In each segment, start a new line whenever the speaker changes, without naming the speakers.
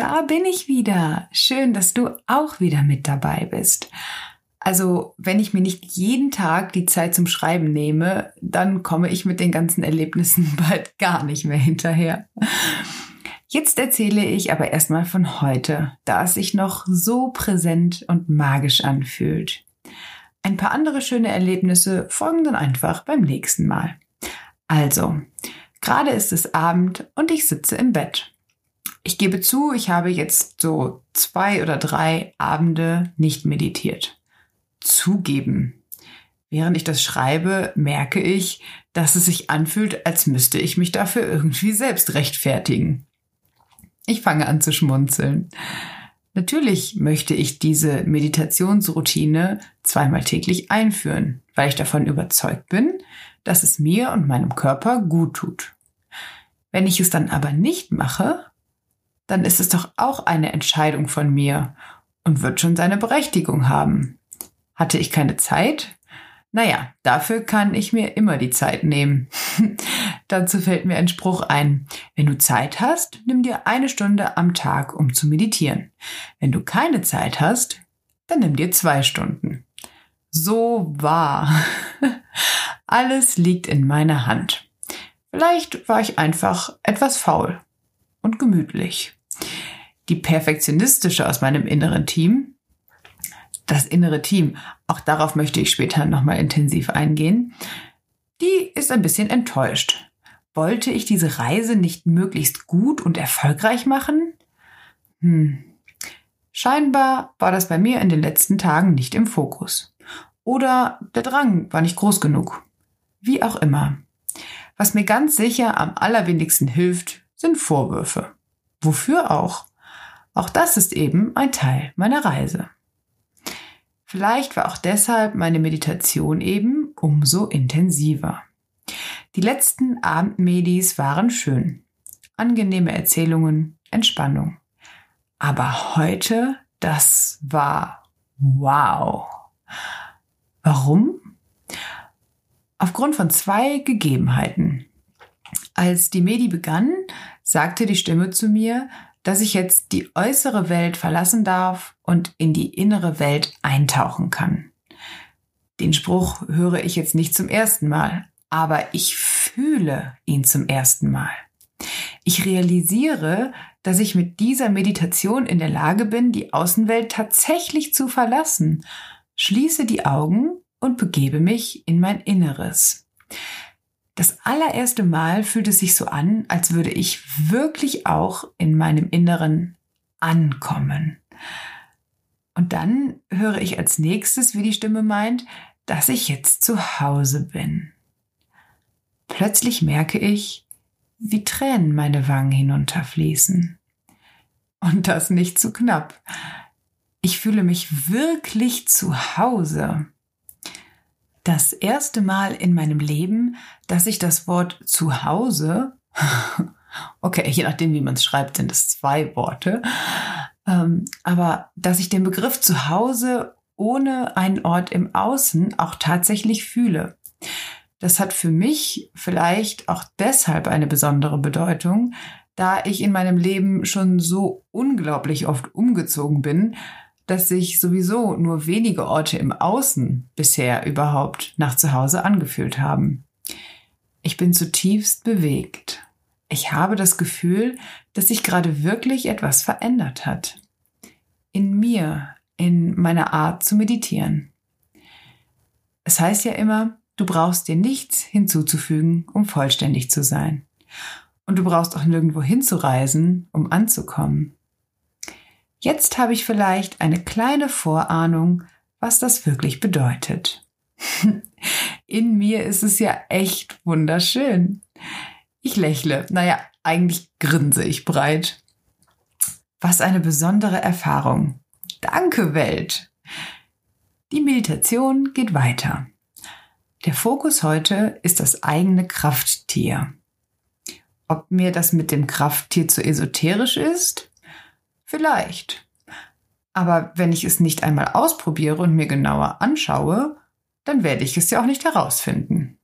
da bin ich wieder. Schön, dass du auch wieder mit dabei bist. Also, wenn ich mir nicht jeden Tag die Zeit zum Schreiben nehme, dann komme ich mit den ganzen Erlebnissen bald gar nicht mehr hinterher. Jetzt erzähle ich aber erstmal von heute, da es sich noch so präsent und magisch anfühlt. Ein paar andere schöne Erlebnisse folgen dann einfach beim nächsten Mal. Also, gerade ist es Abend und ich sitze im Bett. Ich gebe zu, ich habe jetzt so zwei oder drei Abende nicht meditiert. Zugeben. Während ich das schreibe, merke ich, dass es sich anfühlt, als müsste ich mich dafür irgendwie selbst rechtfertigen. Ich fange an zu schmunzeln. Natürlich möchte ich diese Meditationsroutine zweimal täglich einführen, weil ich davon überzeugt bin, dass es mir und meinem Körper gut tut. Wenn ich es dann aber nicht mache, dann ist es doch auch eine Entscheidung von mir und wird schon seine Berechtigung haben. Hatte ich keine Zeit? Naja, dafür kann ich mir immer die Zeit nehmen. Dazu fällt mir ein Spruch ein. Wenn du Zeit hast, nimm dir eine Stunde am Tag, um zu meditieren. Wenn du keine Zeit hast, dann nimm dir zwei Stunden. So wahr. Alles liegt in meiner Hand. Vielleicht war ich einfach etwas faul und gemütlich die perfektionistische aus meinem inneren Team, das innere Team, auch darauf möchte ich später nochmal intensiv eingehen, die ist ein bisschen enttäuscht. Wollte ich diese Reise nicht möglichst gut und erfolgreich machen? Hm. Scheinbar war das bei mir in den letzten Tagen nicht im Fokus. Oder der Drang war nicht groß genug. Wie auch immer. Was mir ganz sicher am allerwenigsten hilft, sind Vorwürfe. Wofür auch? Auch das ist eben ein Teil meiner Reise. Vielleicht war auch deshalb meine Meditation eben umso intensiver. Die letzten Abendmedis waren schön. Angenehme Erzählungen, Entspannung. Aber heute, das war wow. Warum? Aufgrund von zwei Gegebenheiten. Als die Medi begann, sagte die Stimme zu mir, dass ich jetzt die äußere Welt verlassen darf und in die innere Welt eintauchen kann. Den Spruch höre ich jetzt nicht zum ersten Mal, aber ich fühle ihn zum ersten Mal. Ich realisiere, dass ich mit dieser Meditation in der Lage bin, die Außenwelt tatsächlich zu verlassen, schließe die Augen und begebe mich in mein Inneres. Das allererste Mal fühlt es sich so an, als würde ich wirklich auch in meinem Inneren ankommen. Und dann höre ich als nächstes, wie die Stimme meint, dass ich jetzt zu Hause bin. Plötzlich merke ich, wie Tränen meine Wangen hinunterfließen. Und das nicht zu knapp. Ich fühle mich wirklich zu Hause das erste Mal in meinem Leben, dass ich das Wort Zuhause, okay, je nachdem, wie man es schreibt, sind es zwei Worte, ähm, aber dass ich den Begriff Zuhause ohne einen Ort im Außen auch tatsächlich fühle. Das hat für mich vielleicht auch deshalb eine besondere Bedeutung, da ich in meinem Leben schon so unglaublich oft umgezogen bin, dass sich sowieso nur wenige Orte im Außen bisher überhaupt nach Zuhause angefühlt haben. Ich bin zutiefst bewegt. Ich habe das Gefühl, dass sich gerade wirklich etwas verändert hat. In mir, in meiner Art zu meditieren. Es heißt ja immer, du brauchst dir nichts hinzuzufügen, um vollständig zu sein. Und du brauchst auch nirgendwo hinzureisen, um anzukommen. Jetzt habe ich vielleicht eine kleine Vorahnung, was das wirklich bedeutet. In mir ist es ja echt wunderschön. Ich lächle, naja, eigentlich grinse ich breit. Was eine besondere Erfahrung. Danke, Welt. Die Meditation geht weiter. Der Fokus heute ist das eigene Krafttier. Ob mir das mit dem Krafttier zu esoterisch ist? Vielleicht. Aber wenn ich es nicht einmal ausprobiere und mir genauer anschaue, dann werde ich es ja auch nicht herausfinden.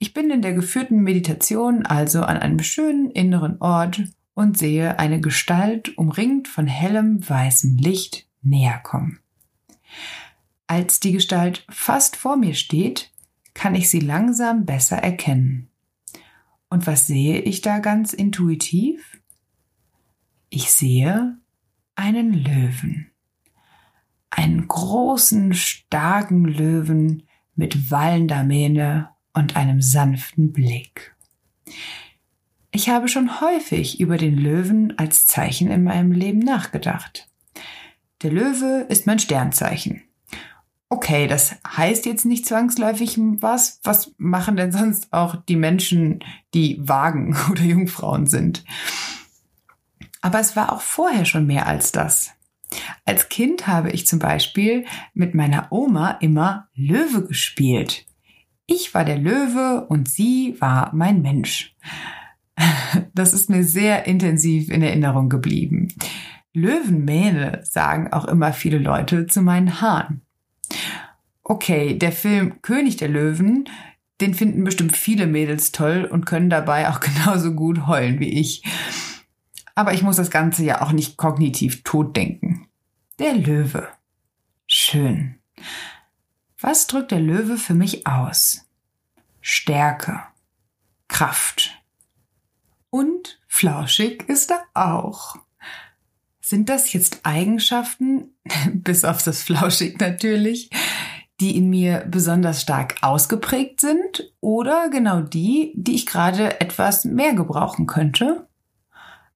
Ich bin in der geführten Meditation also an einem schönen inneren Ort und sehe eine Gestalt umringt von hellem weißem Licht näher kommen. Als die Gestalt fast vor mir steht, kann ich sie langsam besser erkennen. Und was sehe ich da ganz intuitiv? Ich sehe einen Löwen. Einen großen, starken Löwen mit wallender Mähne und einem sanften Blick. Ich habe schon häufig über den Löwen als Zeichen in meinem Leben nachgedacht. Der Löwe ist mein Sternzeichen. Okay, das heißt jetzt nicht zwangsläufig was. Was machen denn sonst auch die Menschen, die Wagen oder Jungfrauen sind? Aber es war auch vorher schon mehr als das. Als Kind habe ich zum Beispiel mit meiner Oma immer Löwe gespielt. Ich war der Löwe und sie war mein Mensch. Das ist mir sehr intensiv in Erinnerung geblieben. Löwenmähne sagen auch immer viele Leute zu meinen Haaren. Okay, der Film König der Löwen, den finden bestimmt viele Mädels toll und können dabei auch genauso gut heulen wie ich. Aber ich muss das Ganze ja auch nicht kognitiv totdenken. Der Löwe. Schön. Was drückt der Löwe für mich aus? Stärke, Kraft, und flauschig ist er auch. Sind das jetzt Eigenschaften, bis auf das flauschig natürlich, die in mir besonders stark ausgeprägt sind oder genau die, die ich gerade etwas mehr gebrauchen könnte?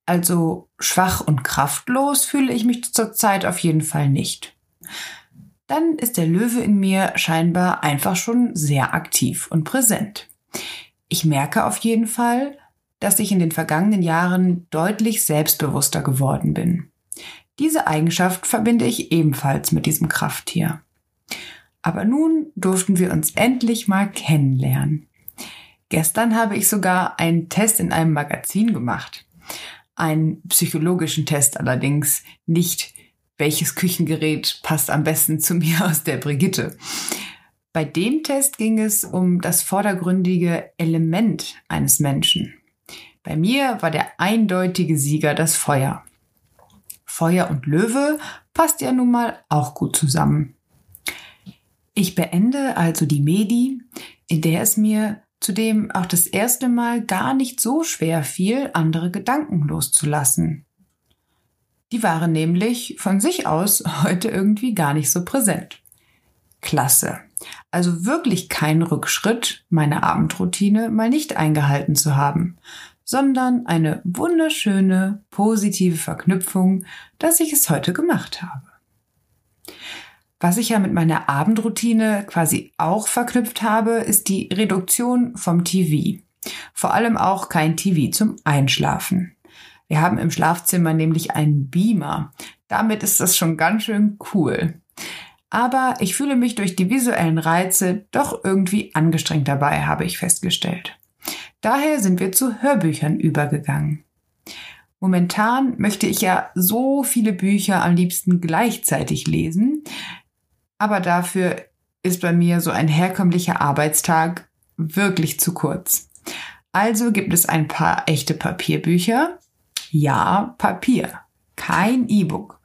Also schwach und kraftlos fühle ich mich zurzeit auf jeden Fall nicht. Dann ist der Löwe in mir scheinbar einfach schon sehr aktiv und präsent. Ich merke auf jeden Fall, dass ich in den vergangenen Jahren deutlich selbstbewusster geworden bin. Diese Eigenschaft verbinde ich ebenfalls mit diesem Krafttier. Aber nun durften wir uns endlich mal kennenlernen. Gestern habe ich sogar einen Test in einem Magazin gemacht. Einen psychologischen Test allerdings, nicht welches Küchengerät passt am besten zu mir aus der Brigitte. Bei dem Test ging es um das vordergründige Element eines Menschen. Bei mir war der eindeutige Sieger das Feuer. Feuer und Löwe passt ja nun mal auch gut zusammen. Ich beende also die Medi, in der es mir zudem auch das erste Mal gar nicht so schwer fiel, andere Gedanken loszulassen. Die waren nämlich von sich aus heute irgendwie gar nicht so präsent. Klasse. Also wirklich kein Rückschritt, meine Abendroutine mal nicht eingehalten zu haben, sondern eine wunderschöne, positive Verknüpfung, dass ich es heute gemacht habe. Was ich ja mit meiner Abendroutine quasi auch verknüpft habe, ist die Reduktion vom TV. Vor allem auch kein TV zum Einschlafen. Wir haben im Schlafzimmer nämlich einen Beamer. Damit ist das schon ganz schön cool. Aber ich fühle mich durch die visuellen Reize doch irgendwie angestrengt dabei, habe ich festgestellt. Daher sind wir zu Hörbüchern übergegangen. Momentan möchte ich ja so viele Bücher am liebsten gleichzeitig lesen, aber dafür ist bei mir so ein herkömmlicher Arbeitstag wirklich zu kurz. Also gibt es ein paar echte Papierbücher. Ja, Papier, kein E-Book.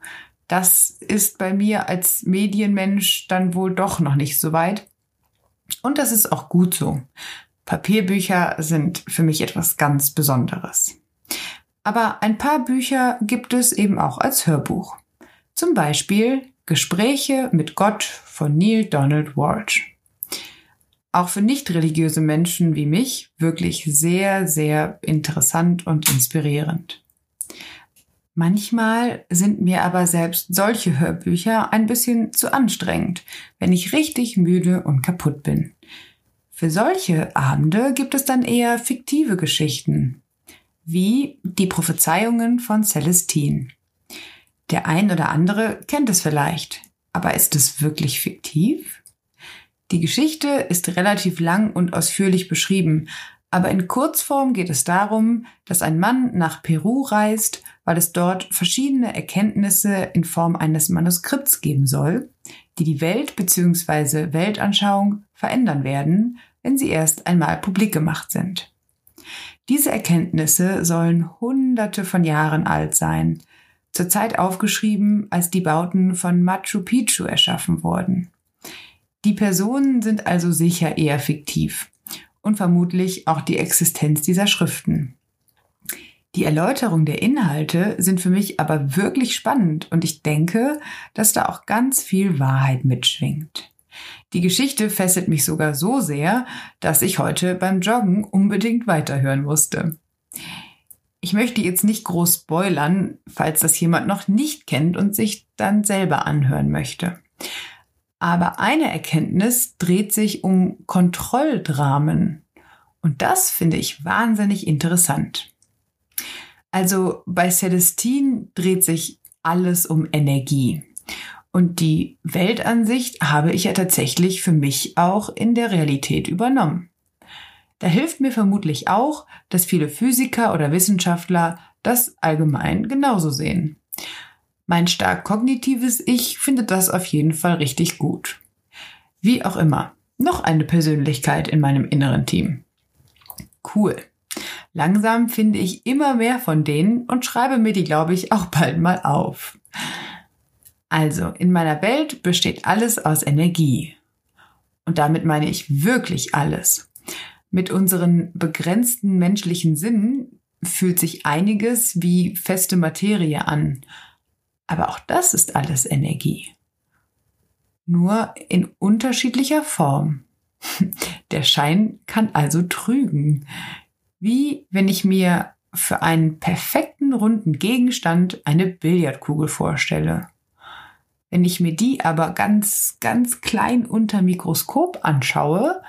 Das ist bei mir als Medienmensch dann wohl doch noch nicht so weit. Und das ist auch gut so. Papierbücher sind für mich etwas ganz Besonderes. Aber ein paar Bücher gibt es eben auch als Hörbuch. Zum Beispiel Gespräche mit Gott von Neil Donald Walsh. Auch für nicht religiöse Menschen wie mich wirklich sehr, sehr interessant und inspirierend. Manchmal sind mir aber selbst solche Hörbücher ein bisschen zu anstrengend, wenn ich richtig müde und kaputt bin. Für solche Abende gibt es dann eher fiktive Geschichten, wie die Prophezeiungen von Celestine. Der ein oder andere kennt es vielleicht, aber ist es wirklich fiktiv? Die Geschichte ist relativ lang und ausführlich beschrieben, aber in Kurzform geht es darum, dass ein Mann nach Peru reist, weil es dort verschiedene Erkenntnisse in Form eines Manuskripts geben soll, die die Welt bzw. Weltanschauung verändern werden, wenn sie erst einmal publik gemacht sind. Diese Erkenntnisse sollen hunderte von Jahren alt sein, zurzeit aufgeschrieben, als die Bauten von Machu Picchu erschaffen wurden. Die Personen sind also sicher eher fiktiv und vermutlich auch die Existenz dieser Schriften. Die Erläuterung der Inhalte sind für mich aber wirklich spannend und ich denke, dass da auch ganz viel Wahrheit mitschwingt. Die Geschichte fesselt mich sogar so sehr, dass ich heute beim Joggen unbedingt weiterhören musste. Ich möchte jetzt nicht groß spoilern, falls das jemand noch nicht kennt und sich dann selber anhören möchte. Aber eine Erkenntnis dreht sich um Kontrolldramen. Und das finde ich wahnsinnig interessant. Also bei Celestine dreht sich alles um Energie. Und die Weltansicht habe ich ja tatsächlich für mich auch in der Realität übernommen. Da hilft mir vermutlich auch, dass viele Physiker oder Wissenschaftler das allgemein genauso sehen. Mein stark kognitives Ich findet das auf jeden Fall richtig gut. Wie auch immer, noch eine Persönlichkeit in meinem inneren Team. Cool. Langsam finde ich immer mehr von denen und schreibe mir die, glaube ich, auch bald mal auf. Also, in meiner Welt besteht alles aus Energie. Und damit meine ich wirklich alles. Mit unseren begrenzten menschlichen Sinnen fühlt sich einiges wie feste Materie an. Aber auch das ist alles Energie. Nur in unterschiedlicher Form. Der Schein kann also trügen. Wie wenn ich mir für einen perfekten runden Gegenstand eine Billardkugel vorstelle. Wenn ich mir die aber ganz, ganz klein unter Mikroskop anschaue,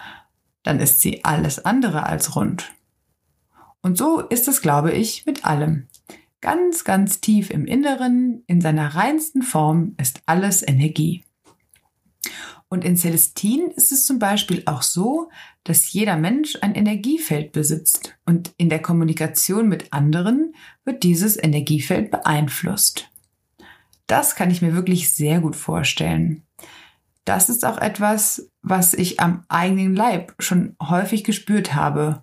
dann ist sie alles andere als rund. Und so ist es, glaube ich, mit allem. Ganz, ganz tief im Inneren, in seiner reinsten Form, ist alles Energie. Und in Celestin ist es zum Beispiel auch so, dass jeder Mensch ein Energiefeld besitzt und in der Kommunikation mit anderen wird dieses Energiefeld beeinflusst. Das kann ich mir wirklich sehr gut vorstellen. Das ist auch etwas, was ich am eigenen Leib schon häufig gespürt habe.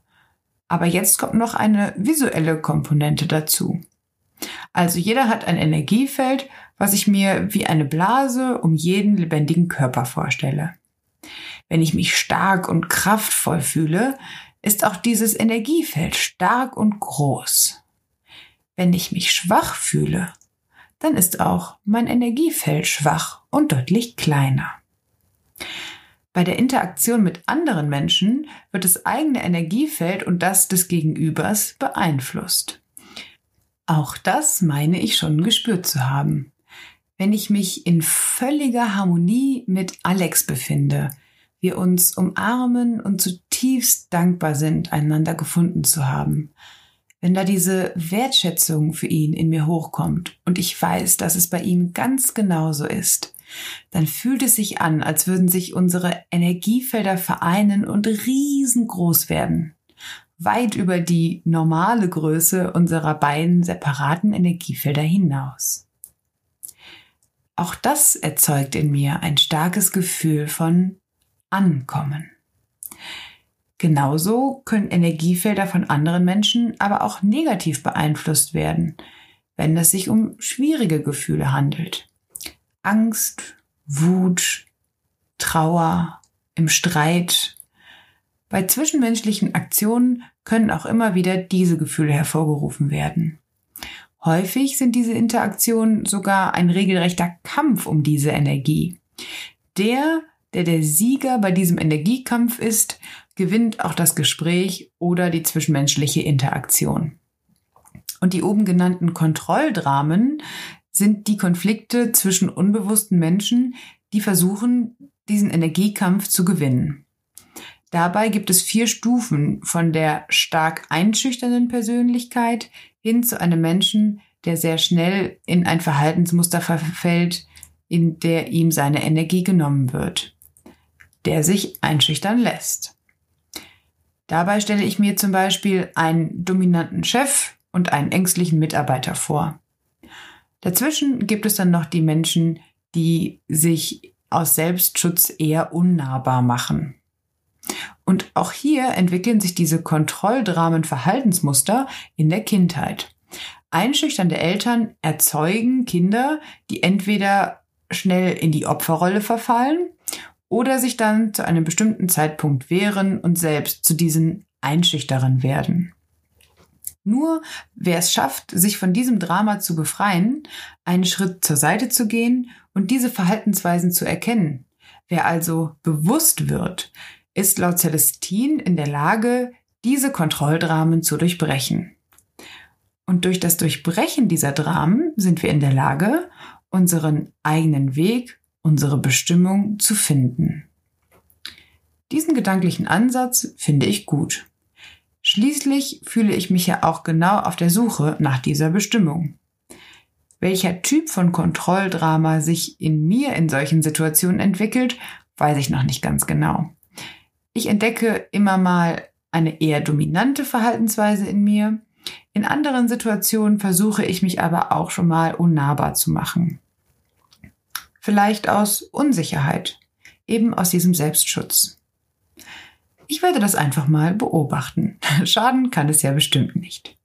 Aber jetzt kommt noch eine visuelle Komponente dazu. Also jeder hat ein Energiefeld, was ich mir wie eine Blase um jeden lebendigen Körper vorstelle. Wenn ich mich stark und kraftvoll fühle, ist auch dieses Energiefeld stark und groß. Wenn ich mich schwach fühle, dann ist auch mein Energiefeld schwach und deutlich kleiner. Bei der Interaktion mit anderen Menschen wird das eigene Energiefeld und das des Gegenübers beeinflusst. Auch das meine ich schon gespürt zu haben. Wenn ich mich in völliger Harmonie mit Alex befinde, wir uns umarmen und zutiefst dankbar sind, einander gefunden zu haben, wenn da diese Wertschätzung für ihn in mir hochkommt und ich weiß, dass es bei ihm ganz genauso ist, dann fühlt es sich an, als würden sich unsere Energiefelder vereinen und riesengroß werden. Weit über die normale Größe unserer beiden separaten Energiefelder hinaus. Auch das erzeugt in mir ein starkes Gefühl von Ankommen. Genauso können Energiefelder von anderen Menschen aber auch negativ beeinflusst werden, wenn es sich um schwierige Gefühle handelt. Angst, Wut, Trauer, im Streit. Bei zwischenmenschlichen Aktionen können auch immer wieder diese Gefühle hervorgerufen werden. Häufig sind diese Interaktionen sogar ein regelrechter Kampf um diese Energie. Der, der der Sieger bei diesem Energiekampf ist, gewinnt auch das Gespräch oder die zwischenmenschliche Interaktion. Und die oben genannten Kontrolldramen sind die Konflikte zwischen unbewussten Menschen, die versuchen, diesen Energiekampf zu gewinnen. Dabei gibt es vier Stufen von der stark einschüchternden Persönlichkeit hin zu einem Menschen, der sehr schnell in ein Verhaltensmuster verfällt, in der ihm seine Energie genommen wird, der sich einschüchtern lässt. Dabei stelle ich mir zum Beispiel einen dominanten Chef und einen ängstlichen Mitarbeiter vor. Dazwischen gibt es dann noch die Menschen, die sich aus Selbstschutz eher unnahbar machen. Und auch hier entwickeln sich diese Kontrolldramen-Verhaltensmuster in der Kindheit. Einschüchternde Eltern erzeugen Kinder, die entweder schnell in die Opferrolle verfallen oder sich dann zu einem bestimmten Zeitpunkt wehren und selbst zu diesen Einschüchterern werden. Nur wer es schafft, sich von diesem Drama zu befreien, einen Schritt zur Seite zu gehen und diese Verhaltensweisen zu erkennen, wer also bewusst wird, ist laut Celestine in der Lage, diese Kontrolldramen zu durchbrechen. Und durch das Durchbrechen dieser Dramen sind wir in der Lage, unseren eigenen Weg, unsere Bestimmung zu finden. Diesen gedanklichen Ansatz finde ich gut. Schließlich fühle ich mich ja auch genau auf der Suche nach dieser Bestimmung. Welcher Typ von Kontrolldrama sich in mir in solchen Situationen entwickelt, weiß ich noch nicht ganz genau. Ich entdecke immer mal eine eher dominante Verhaltensweise in mir. In anderen Situationen versuche ich mich aber auch schon mal unnahbar zu machen. Vielleicht aus Unsicherheit, eben aus diesem Selbstschutz. Ich werde das einfach mal beobachten. Schaden kann es ja bestimmt nicht.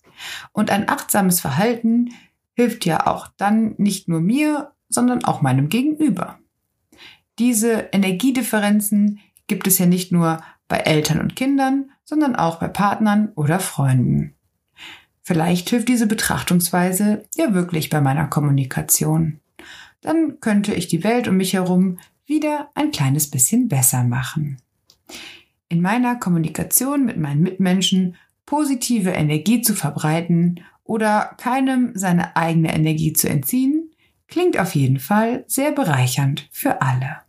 Und ein achtsames Verhalten hilft ja auch dann nicht nur mir, sondern auch meinem Gegenüber. Diese Energiedifferenzen gibt es ja nicht nur bei Eltern und Kindern, sondern auch bei Partnern oder Freunden. Vielleicht hilft diese Betrachtungsweise ja wirklich bei meiner Kommunikation. Dann könnte ich die Welt um mich herum wieder ein kleines bisschen besser machen in meiner Kommunikation mit meinen Mitmenschen positive Energie zu verbreiten oder keinem seine eigene Energie zu entziehen, klingt auf jeden Fall sehr bereichernd für alle.